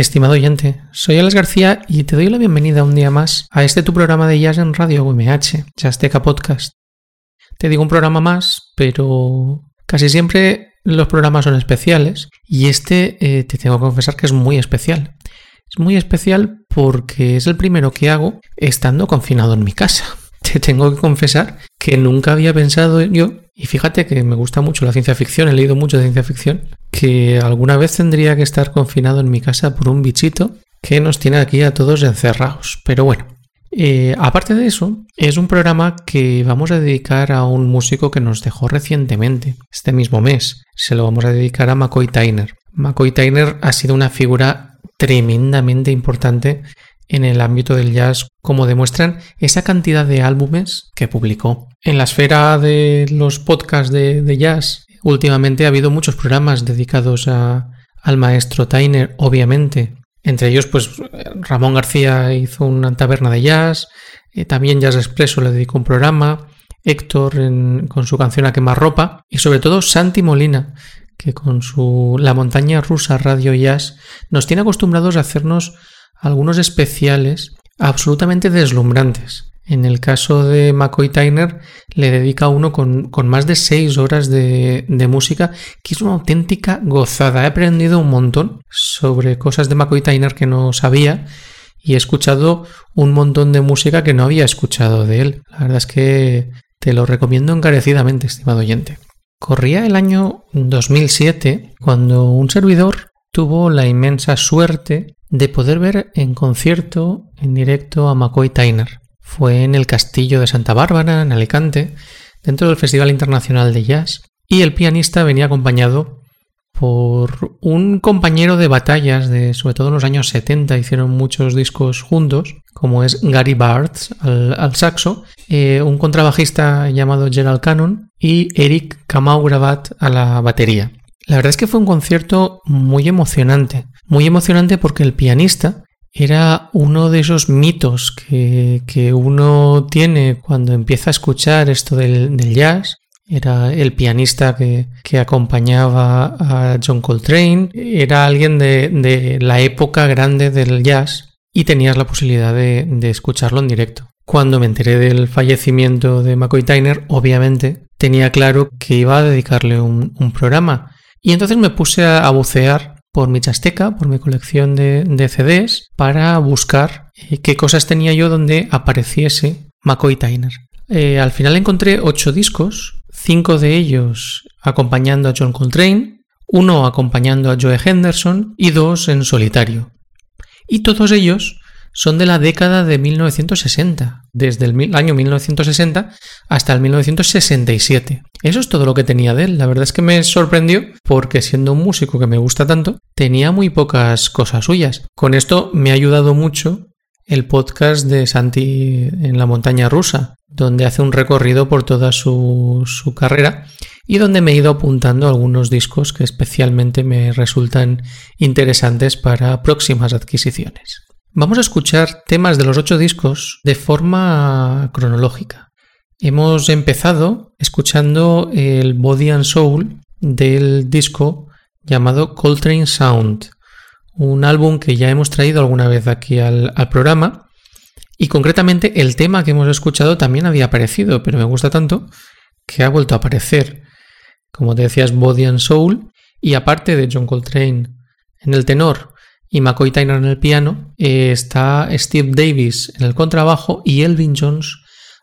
Estimado oyente, soy Alex García y te doy la bienvenida un día más a este tu programa de jazz en Radio UMH, Jazzteca Podcast. Te digo un programa más, pero casi siempre los programas son especiales y este eh, te tengo que confesar que es muy especial. Es muy especial porque es el primero que hago estando confinado en mi casa. Te tengo que confesar que nunca había pensado yo, y fíjate que me gusta mucho la ciencia ficción, he leído mucho de ciencia ficción, que alguna vez tendría que estar confinado en mi casa por un bichito que nos tiene aquí a todos encerrados. Pero bueno, eh, aparte de eso, es un programa que vamos a dedicar a un músico que nos dejó recientemente, este mismo mes. Se lo vamos a dedicar a McCoy Tyner. McCoy Tyner ha sido una figura tremendamente importante en el ámbito del jazz, como demuestran esa cantidad de álbumes que publicó. En la esfera de los podcasts de, jazz, últimamente ha habido muchos programas dedicados al maestro Tyner, obviamente. Entre ellos, pues Ramón García hizo una taberna de jazz, eh, también Jazz Expresso le dedicó un programa, Héctor con su canción A quemar ropa, y sobre todo Santi Molina, que con su La montaña rusa Radio Jazz nos tiene acostumbrados a hacernos algunos especiales absolutamente deslumbrantes. En el caso de McCoy Tyner le dedica uno con, más de seis horas de, música, que es una auténtica gozada. He aprendido un montón sobre cosas de McCoy Tyner que no sabía y he escuchado un montón de música que no había escuchado de él. La verdad es que te lo recomiendo encarecidamente, estimado oyente. Corría el año 2007 cuando un servidor tuvo la inmensa suerte de poder ver en concierto, en directo, a McCoy Tyner. Fue en el Castillo de Santa Bárbara, en Alicante, dentro del Festival Internacional de Jazz, y el pianista venía acompañado por un compañero de batallas de sobre todo en los años 70, hicieron muchos discos juntos, como es Gary Bartz al, saxo, eh, un contrabajista llamado Gerald Cannon y Eric Kamaugrabat a la batería. La verdad es que fue un concierto muy emocionante, muy emocionante porque el pianista era uno de esos mitos que, uno tiene cuando empieza a escuchar esto del, jazz. Era el pianista que, acompañaba a John Coltrane. Era alguien de, la época grande del jazz y tenías la posibilidad de, escucharlo en directo. Cuando me enteré del fallecimiento de McCoy Tyner, obviamente tenía claro que iba a dedicarle un, un programa. Y entonces me puse a, bucear por mi chasteca, por mi colección de, CDs, para buscar eh, qué cosas tenía yo donde apareciese McCoy Tyner. Eh, al final encontré ocho discos, cinco de ellos acompañando a John Coltrane, uno acompañando a Joe Henderson y dos en solitario. Y todos ellos son de la década de 1960, desde el año 1960 hasta el 1967. Eso es todo lo que tenía de él. La verdad es que me sorprendió porque siendo un músico que me gusta tanto, tenía muy pocas cosas suyas. Con esto me ha ayudado mucho el podcast de Santi en la montaña rusa, donde hace un recorrido por toda su, su carrera y donde me he ido apuntando algunos discos que especialmente me resultan interesantes para próximas adquisiciones. Vamos a escuchar temas de los ocho discos de forma cronológica. Hemos empezado escuchando el Body and Soul del disco llamado Coltrane Sound, un álbum que ya hemos traído alguna vez aquí al, programa y concretamente el tema que hemos escuchado también había aparecido, pero me gusta tanto que ha vuelto a aparecer. Como te decías, Body and Soul y aparte de John Coltrane en el tenor y McCoy Tyner en el piano, eh, está Steve Davis en el contrabajo y Elvin Jones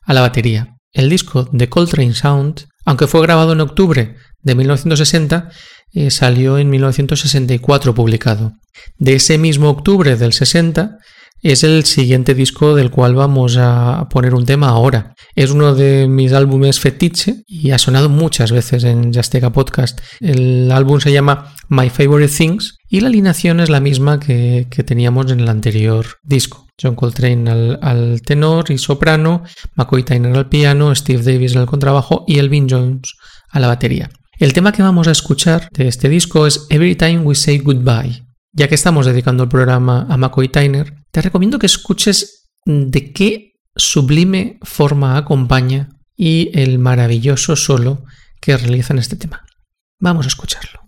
a la batería. El disco de Coltrane Sound, aunque fue grabado en octubre de 1960, eh, salió en 1964 publicado. De ese mismo octubre del 60 es el siguiente disco del cual vamos a poner un tema ahora. Es uno de mis álbumes fetiche y ha sonado muchas veces en Jastega Podcast. El álbum se llama My Favorite Things y la alineación es la misma que, teníamos en el anterior disco. John Coltrane al, tenor y soprano, McCoy Tyner al piano, Steve Davis al contrabajo y Elvin Jones a la batería. El tema que vamos a escuchar de este disco es Every Time We Say Goodbye. Ya que estamos dedicando el programa a McCoy Tyner, te recomiendo que escuches de qué sublime forma acompaña y el maravilloso solo que realiza en este tema. Vamos a escucharlo.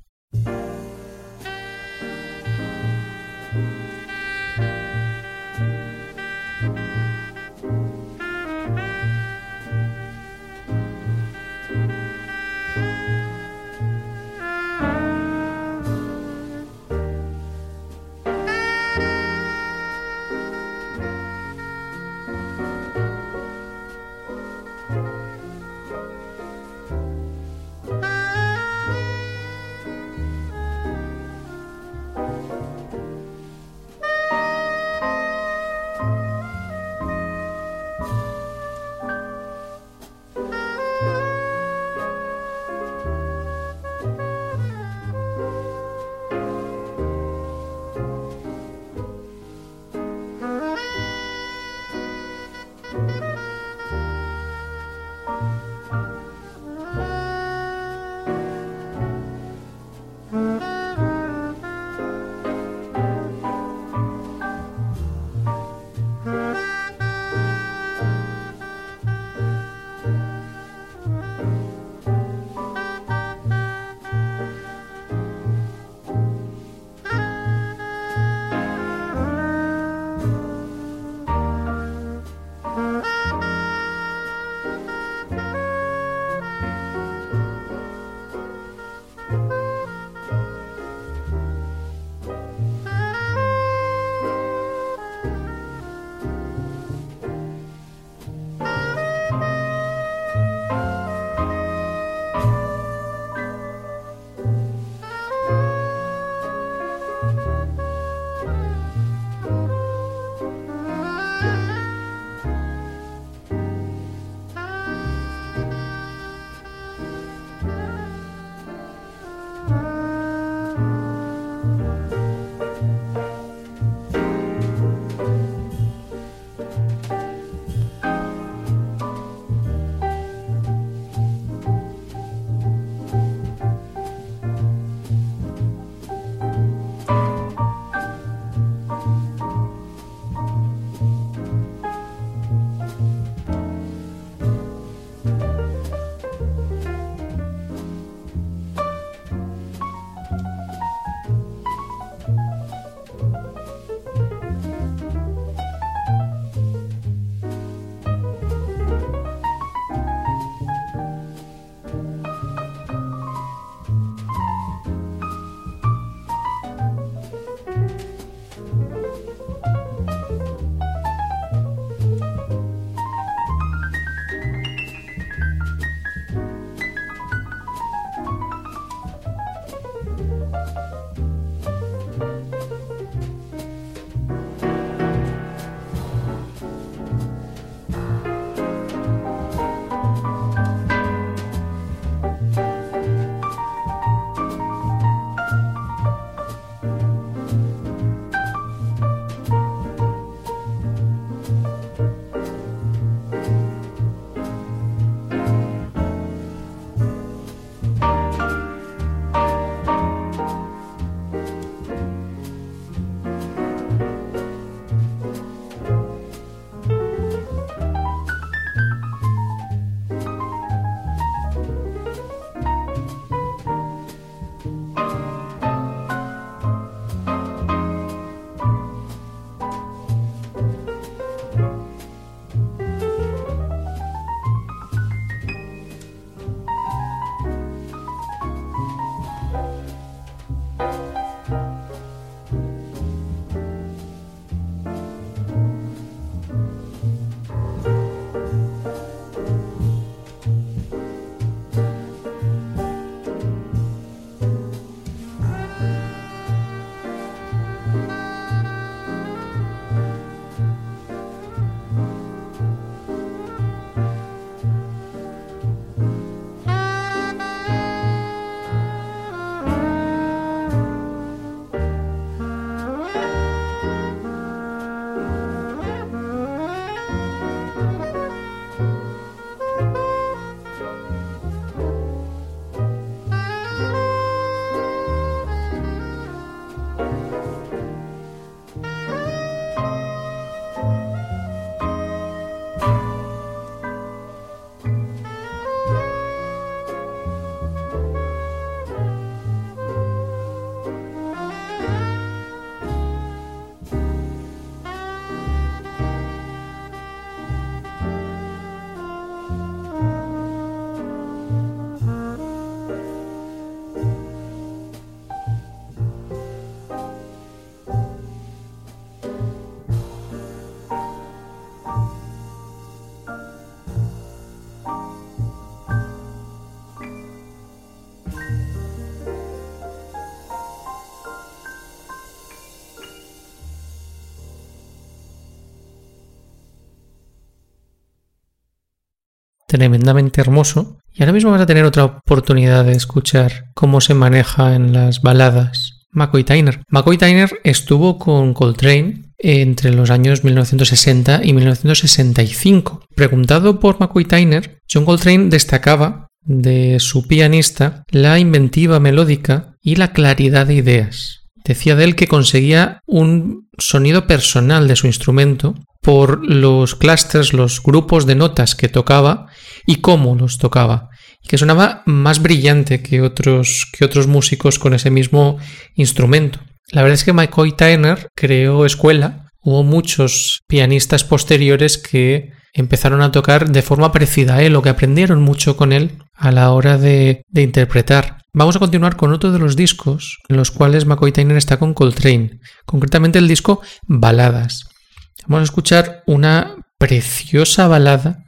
Tremendamente hermoso. Y ahora mismo vas a tener otra oportunidad de escuchar cómo se maneja en las baladas McCoy Tyner. McCoy Tyner estuvo con Coltrane entre los años 1960 y 1965. Preguntado por McCoy Tyner, John Coltrane destacaba de su pianista la inventiva melódica y la claridad de ideas. Decía de él que conseguía un sonido personal de su instrumento por los clusters, los grupos de notas que tocaba y cómo los tocaba, que sonaba más brillante que otros, que otros músicos con ese mismo instrumento. La verdad es que McCoy Tyner creó escuela. Hubo muchos pianistas posteriores que empezaron a tocar de forma parecida a él o que aprendieron mucho con él a la hora de, de interpretar. Vamos a continuar con otro de los discos en los cuales McCoy Tyner está con Coltrane, concretamente el disco Baladas. Vamos a escuchar una preciosa balada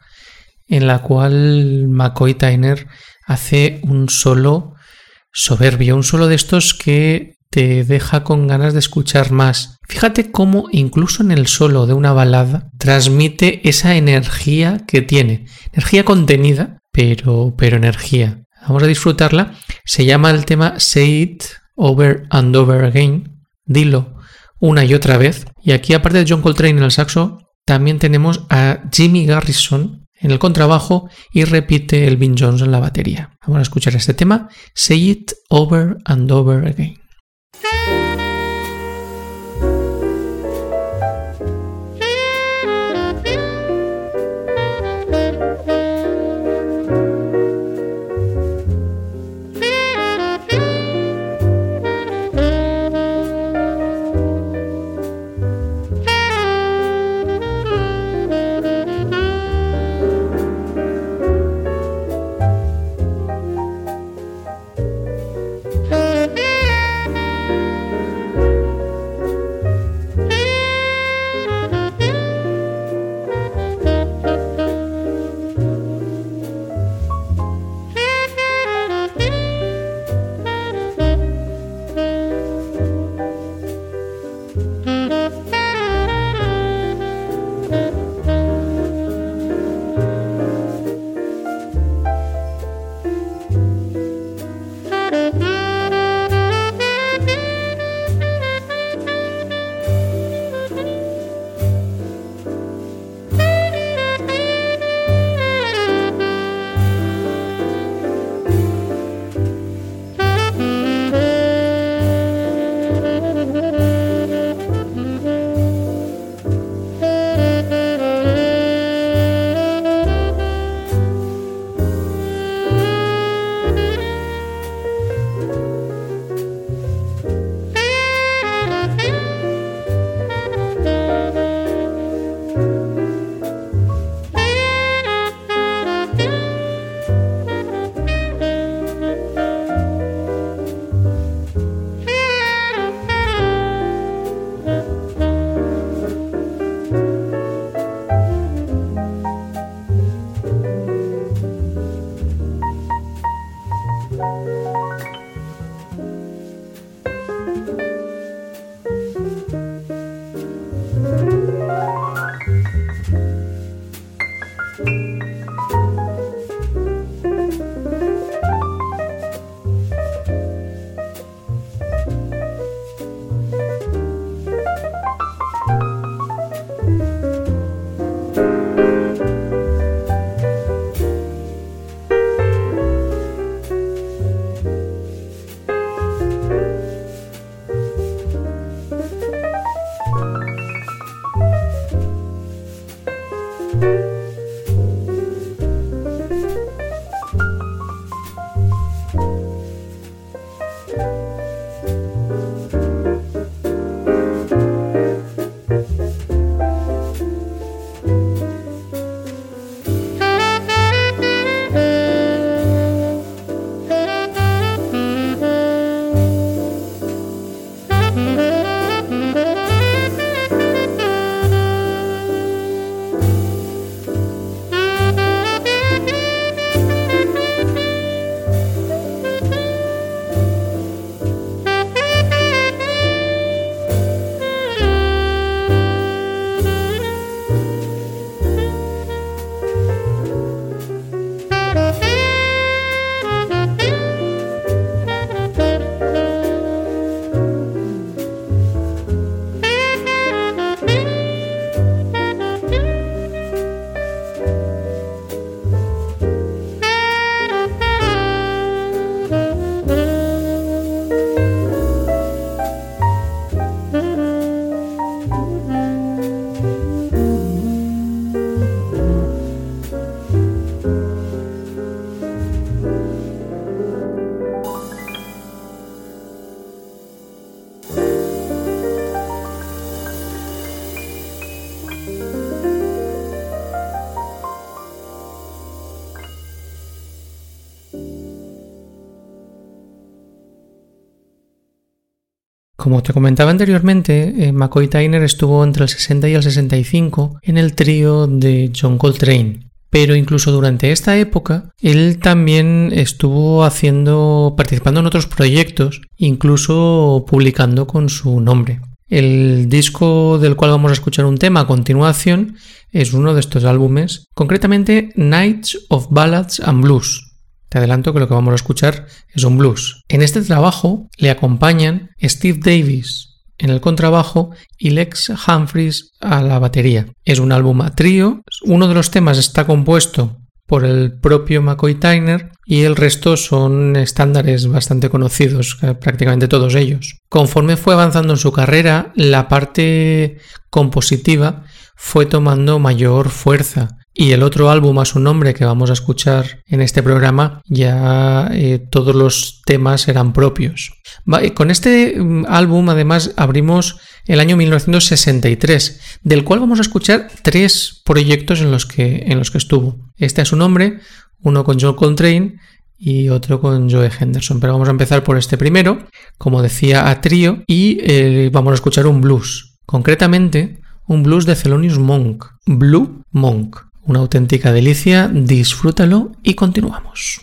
en la cual McCoy Tyner hace un solo soberbio, un solo de estos que te deja con ganas de escuchar más. Fíjate cómo incluso en el solo de una balada transmite esa energía que tiene, energía contenida, pero, pero energía. Vamos a disfrutarla. Se llama el tema Say It Over and Over Again. Dilo una y otra vez. Y aquí, aparte de John Coltrane en el saxo, también tenemos a Jimmy Garrison en el contrabajo y repite Elvin Jones en la batería. Vamos a escuchar este tema, Say It Over and Over Again. Te comentaba anteriormente, eh, McCoy Tyner estuvo entre el 60 y el 65 en el trío de John Coltrane. Pero incluso durante esta época, él también estuvo haciendo, participando en otros proyectos, incluso publicando con su nombre. El disco del cual vamos a escuchar un tema a continuación es uno de estos álbumes, concretamente Nights of Ballads and Blues, te adelanto que lo que vamos a escuchar es un blues. En este trabajo le acompañan Steve Davis en el contrabajo y Lex Humphries a la batería. Es un álbum a trío. Uno de los temas está compuesto por el propio McCoy Tyner y el resto son estándares bastante conocidos, eh, prácticamente todos ellos. Conforme fue avanzando en su carrera, la parte compositiva fue tomando mayor fuerza y el otro álbum a su nombre que vamos a escuchar en este programa, ya eh, todos los temas eran propios. con este mm, álbum además abrimos el año 1963, del cual vamos a escuchar tres proyectos en los que, en los que estuvo. Este a su nombre, uno con John Coltrane y otro con Joe Henderson. Pero vamos a empezar por este primero, como decía, a trío, y eh, vamos a escuchar un blues. Concretamente, un blues de Thelonious Monk, Blue Monk. Una auténtica delicia, disfrútalo y continuamos.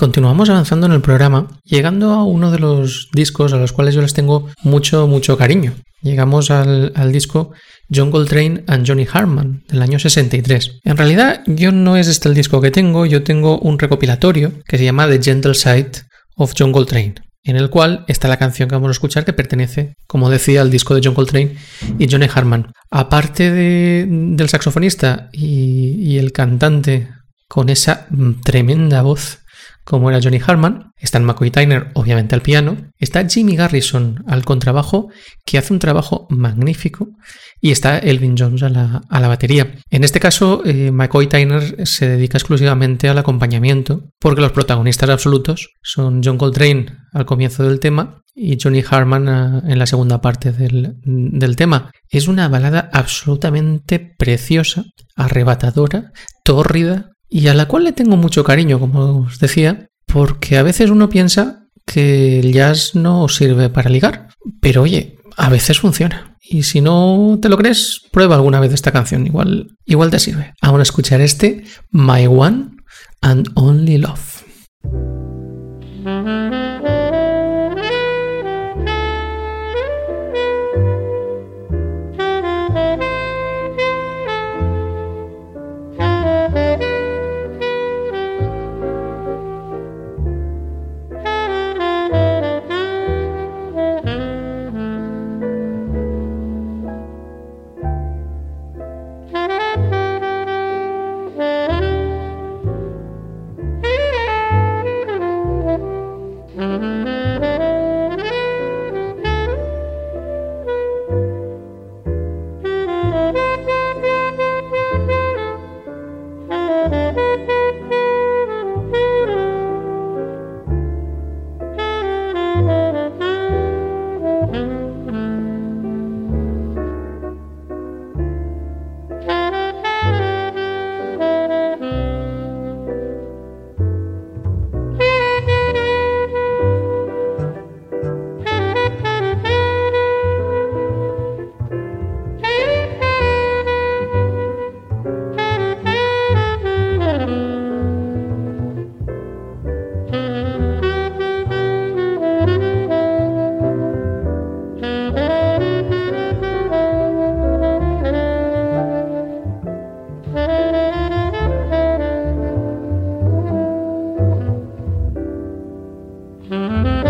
Continuamos avanzando en el programa, llegando a uno de los discos a los cuales yo les tengo mucho, mucho cariño. Llegamos al, disco John Coltrane and Johnny Hartman del año 63. En realidad, yo no es este el disco que tengo, yo tengo un recopilatorio que se llama The Gentle Side of John Coltrane, en el cual está la canción que vamos a escuchar que pertenece, como decía, al disco de John Coltrane y Johnny Hartman. Aparte del saxofonista y el cantante con esa tremenda voz como era Johnny Harman, está McCoy Tyner obviamente al piano, está Jimmy Garrison al contrabajo, que hace un trabajo magnífico, y está Elvin Jones a la, batería. En este caso, eh, McCoy Tyner se dedica exclusivamente al acompañamiento, porque los protagonistas absolutos son John Coltrane al comienzo del tema y Johnny Harman eh, en la segunda parte del, del tema. Es una balada absolutamente preciosa, arrebatadora, tórrida, y a la cual le tengo mucho cariño, como os decía, porque a veces uno piensa que el jazz no sirve para ligar, pero oye, a veces funciona. Y si no te lo crees, prueba alguna vez esta canción, igual, igual te sirve. Vamos a escuchar este My One and Only Love. Música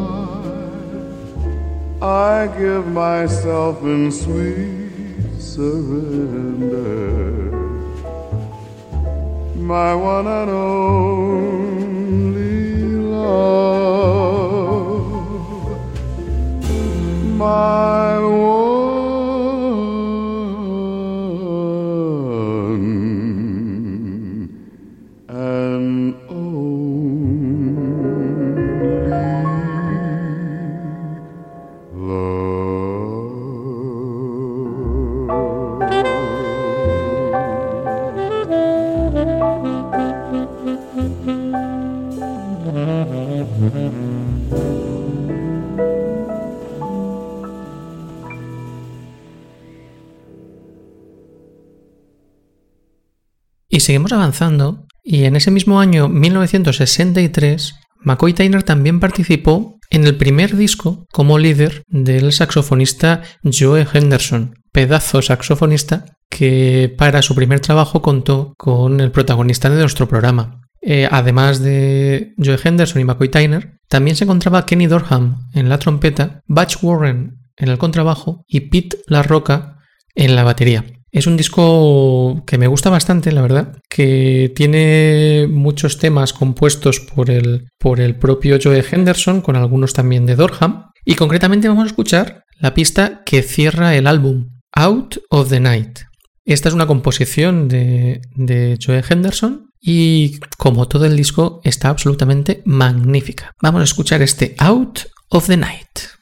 I give myself in sweet surrender. My one and only love. My one seguimos avanzando, y en ese mismo año 1963, McCoy Tyner también participó en el primer disco como líder del saxofonista Joe Henderson, pedazo saxofonista que para su primer trabajo contó con el protagonista de nuestro programa. Eh, además de Joe Henderson y McCoy Tyner, también se encontraba Kenny Dorham en la trompeta, Butch Warren en el contrabajo y Pete La Roca en la batería. Es un disco que me gusta bastante, la verdad, que tiene muchos temas compuestos por el, por el propio Joe Henderson, con algunos también de Dorham. Y concretamente vamos a escuchar la pista que cierra el álbum, Out of the Night. Esta es una composición de, de Joe Henderson y como todo el disco está absolutamente magnífica. Vamos a escuchar este Out of the Night.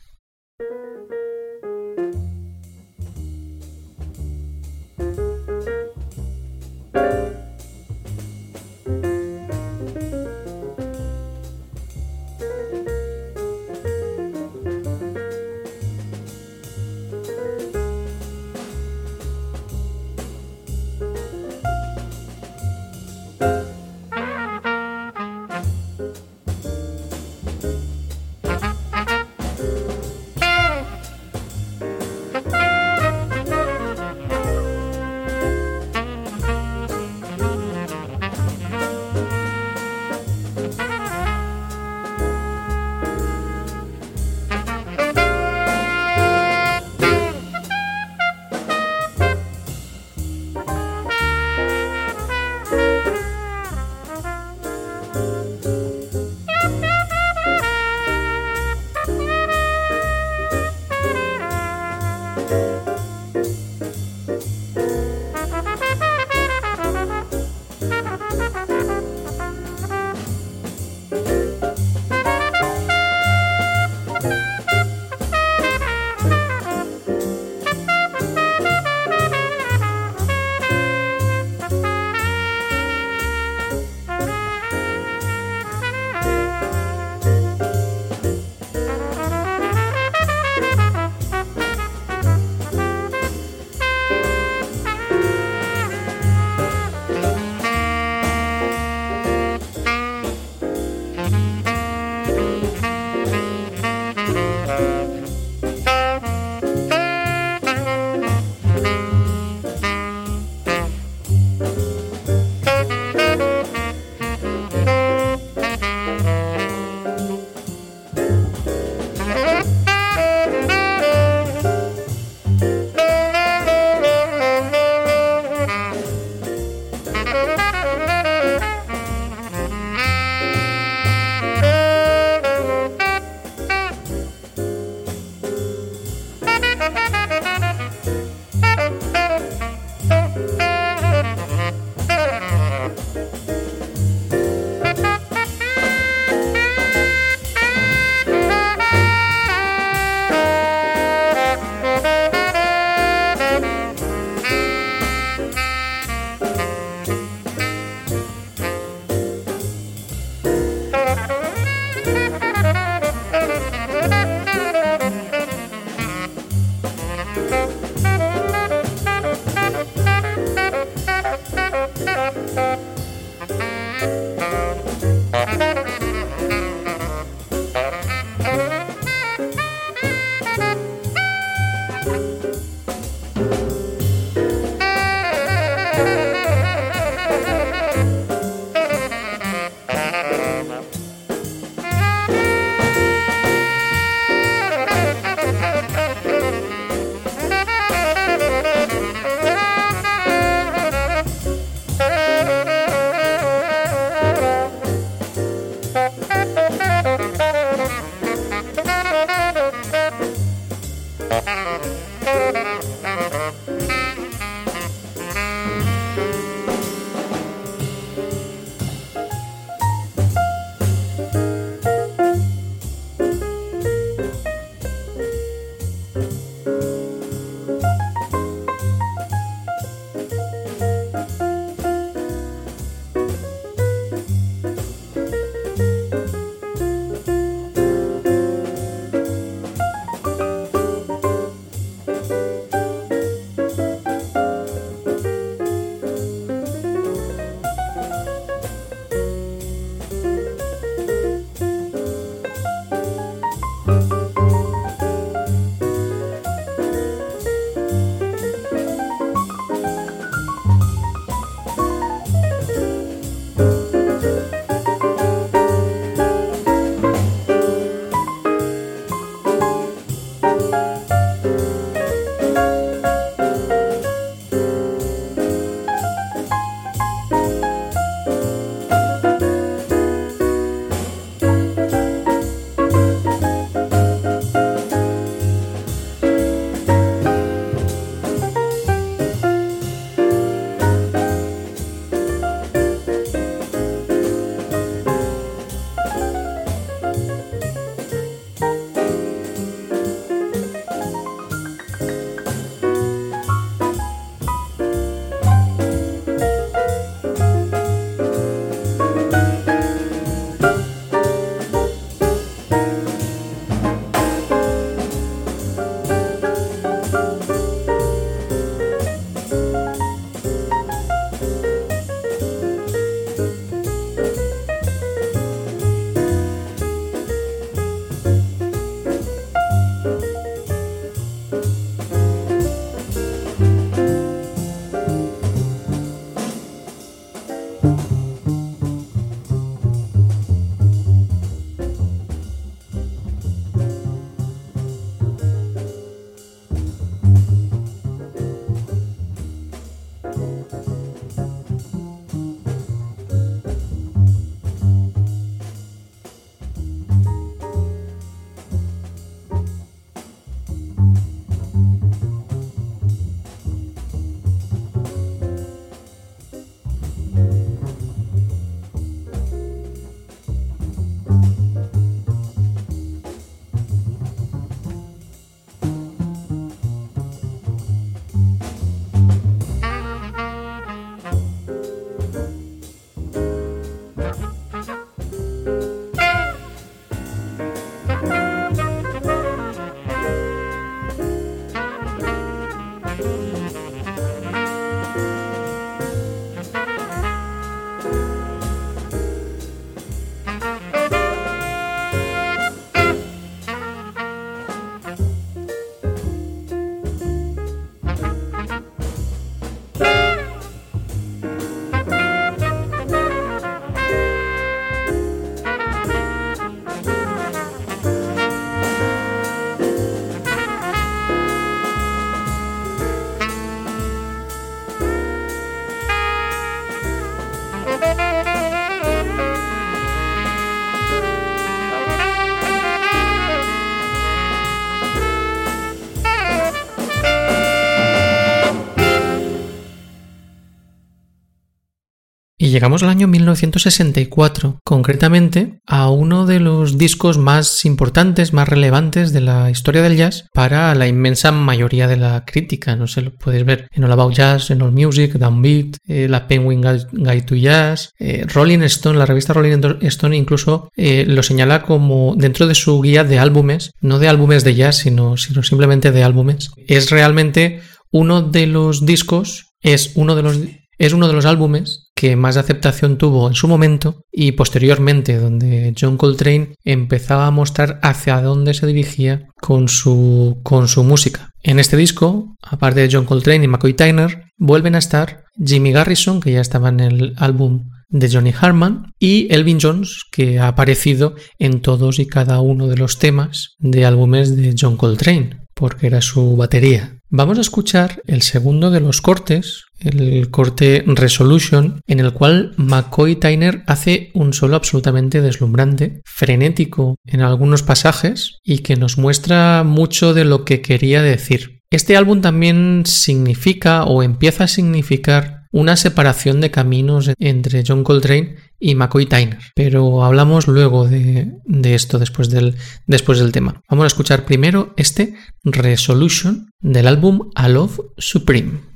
Llegamos al año 1964, concretamente a uno de los discos más importantes, más relevantes de la historia del jazz para la inmensa mayoría de la crítica. No sé, lo puedes ver en All About Jazz, en All Music, Downbeat, eh, la Penguin Guide to Jazz, eh, Rolling Stone, la revista Rolling Stone incluso eh, lo señala como dentro de su guía de álbumes, no de álbumes de jazz, sino, sino simplemente de álbumes. Es realmente uno de los discos, es uno de los es uno de los álbumes que más aceptación tuvo en su momento y posteriormente donde John Coltrane empezaba a mostrar hacia dónde se dirigía con su, con su música. En este disco, aparte de John Coltrane y McCoy Tyner, vuelven a estar Jimmy Garrison, que ya estaba en el álbum de Johnny Harman, y Elvin Jones, que ha aparecido en todos y cada uno de los temas de álbumes de John Coltrane, porque era su batería. Vamos a escuchar el segundo de los cortes, el corte Resolution, en el cual McCoy Tyner hace un solo absolutamente deslumbrante, frenético en algunos pasajes y que nos muestra mucho de lo que quería decir. Este álbum también significa o empieza a significar una separación de caminos entre John Coltrane y McCoy Tyner. Pero hablamos luego de, esto después del, después del tema. Vamos a escuchar primero este Resolution del álbum A Love Supreme.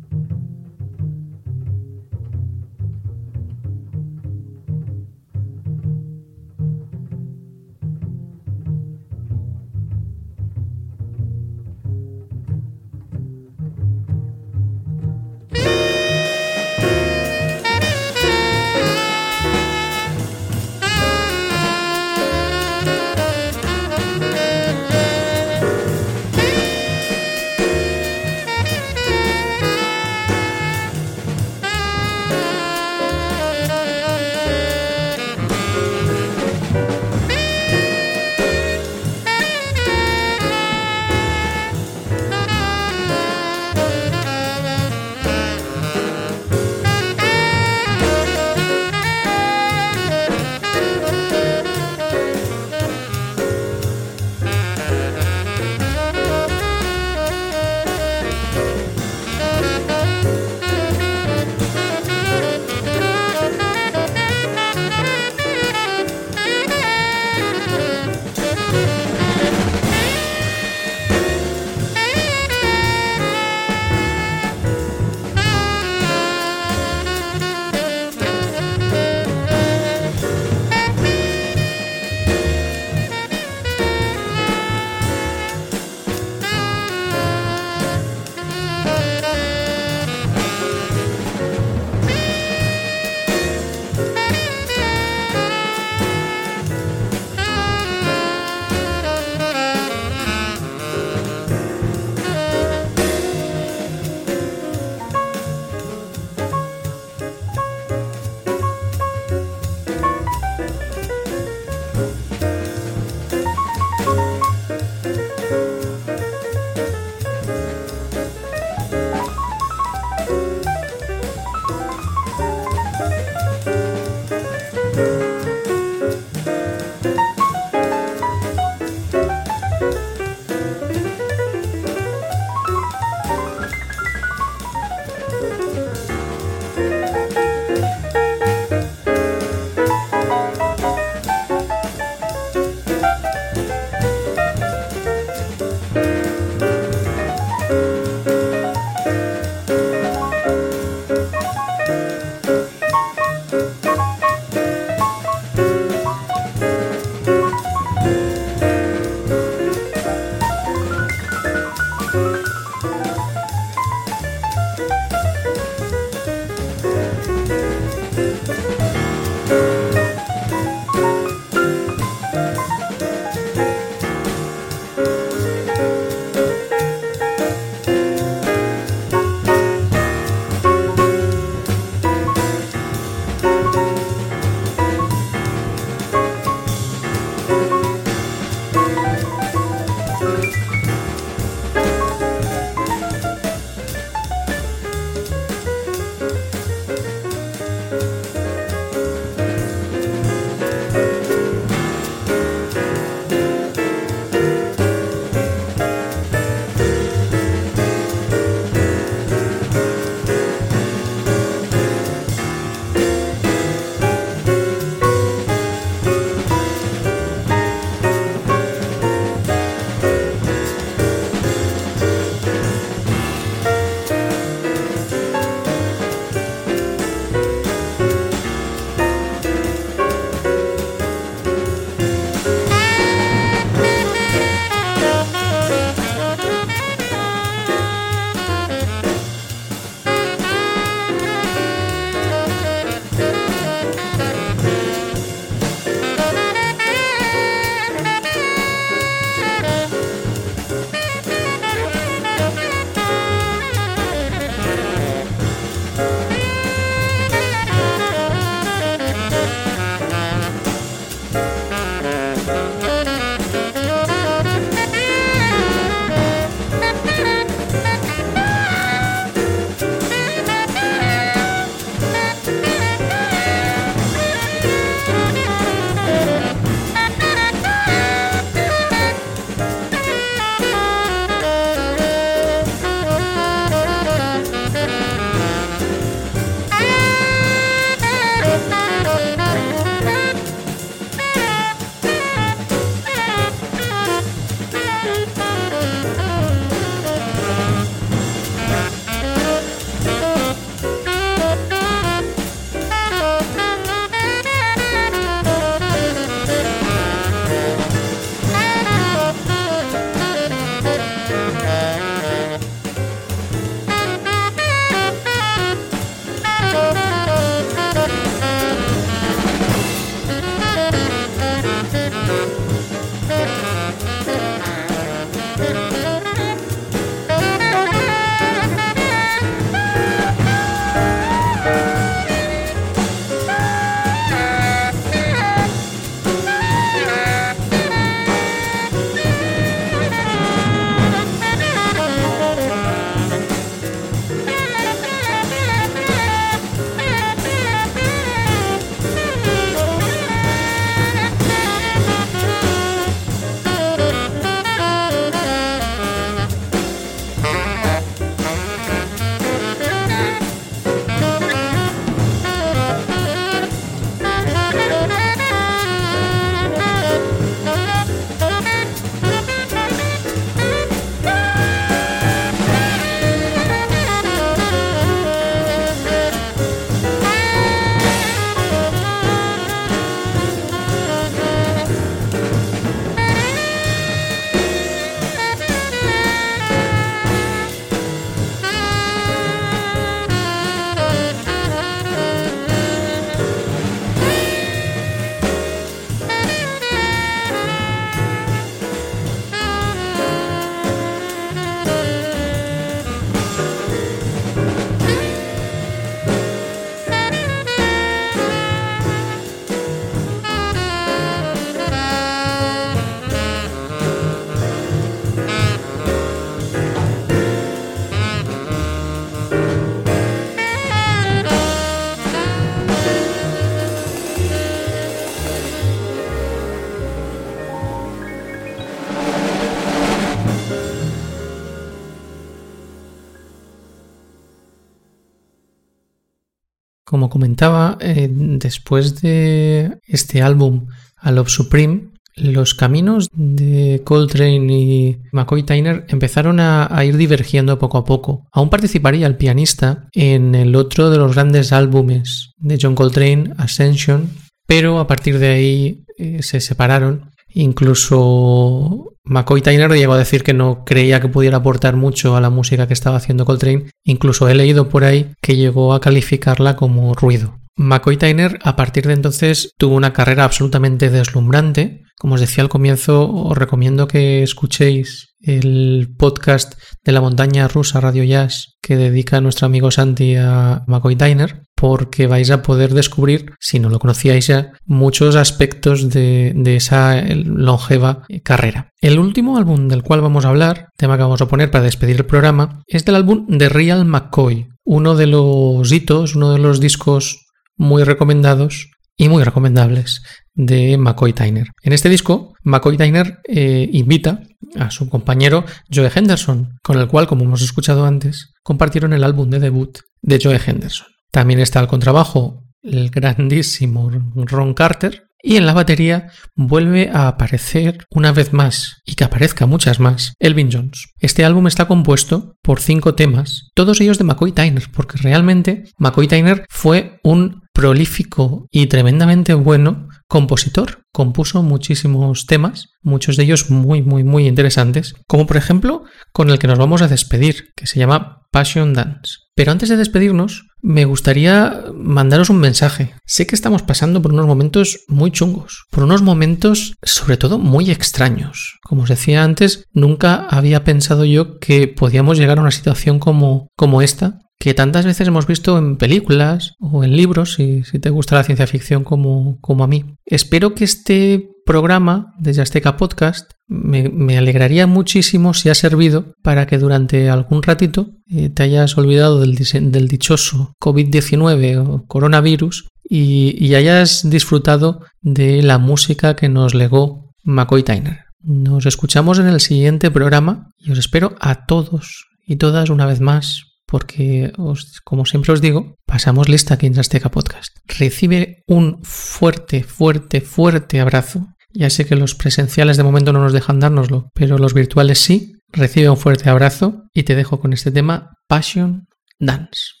Comentaba, eh, después de este álbum, A Love Supreme, los caminos de Coltrane y McCoy Tyner empezaron a, ir divergiendo poco a poco. Aún participaría el pianista en el otro de los grandes álbumes de John Coltrane, Ascension, pero a partir de ahí eh, se separaron. Incluso McCoy Tyner llegó a decir que no creía que pudiera aportar mucho a la música que estaba haciendo Coltrane. Incluso he leído por ahí que llegó a calificarla como ruido. McCoy Tyner a partir de entonces tuvo una carrera absolutamente deslumbrante. Como os decía al comienzo, os recomiendo que escuchéis el podcast de la montaña rusa Radio Jazz que dedica nuestro amigo Santi a McCoy Tyner, porque vais a poder descubrir, si no lo conocíais ya, muchos aspectos de, esa longeva carrera. El último álbum del cual vamos a hablar, tema que vamos a poner para despedir el programa, es del álbum de Real McCoy, uno de los hitos, uno de los discos muy recomendados y muy recomendables de McCoy Tyner. En este disco, McCoy Tyner eh, invita a su compañero Joe Henderson, con el cual, como hemos escuchado antes, compartieron el álbum de debut de Joe Henderson. También está al contrabajo el grandísimo Ron Carter, y en la batería vuelve a aparecer una vez más, y que aparezca muchas más, Elvin Jones. Este álbum está compuesto por cinco temas, todos ellos de McCoy Tyner, porque realmente McCoy Tyner fue un prolífico y tremendamente bueno compositor. Compuso muchísimos temas, muchos de ellos muy, muy, muy interesantes, como por ejemplo con el que nos vamos a despedir, que se llama Passion Dance. Pero antes de despedirnos, me gustaría mandaros un mensaje. Sé que estamos pasando por unos momentos muy chungos, por unos momentos sobre todo muy extraños. Como os decía antes, nunca había pensado yo que podíamos llegar a una situación como, como esta, que tantas veces hemos visto en películas o en libros, si, te gusta la ciencia ficción como, como a mí. Espero que este programa de Azteca Podcast me, me, alegraría muchísimo si ha servido para que durante algún ratito eh, te hayas olvidado del, del dichoso COVID-19 o coronavirus y, y, hayas disfrutado de la música que nos legó McCoy Tyner. Nos escuchamos en el siguiente programa y os espero a todos y todas una vez más porque, os, como siempre os digo, pasamos lista aquí en Azteca Podcast. Recibe un fuerte, fuerte, fuerte abrazo. Ya sé que los presenciales de momento no nos dejan dárnoslo, pero los virtuales sí. Recibe un fuerte abrazo y te dejo con este tema Passion Dance.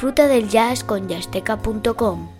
Disfruta del jazz con yasteca.com.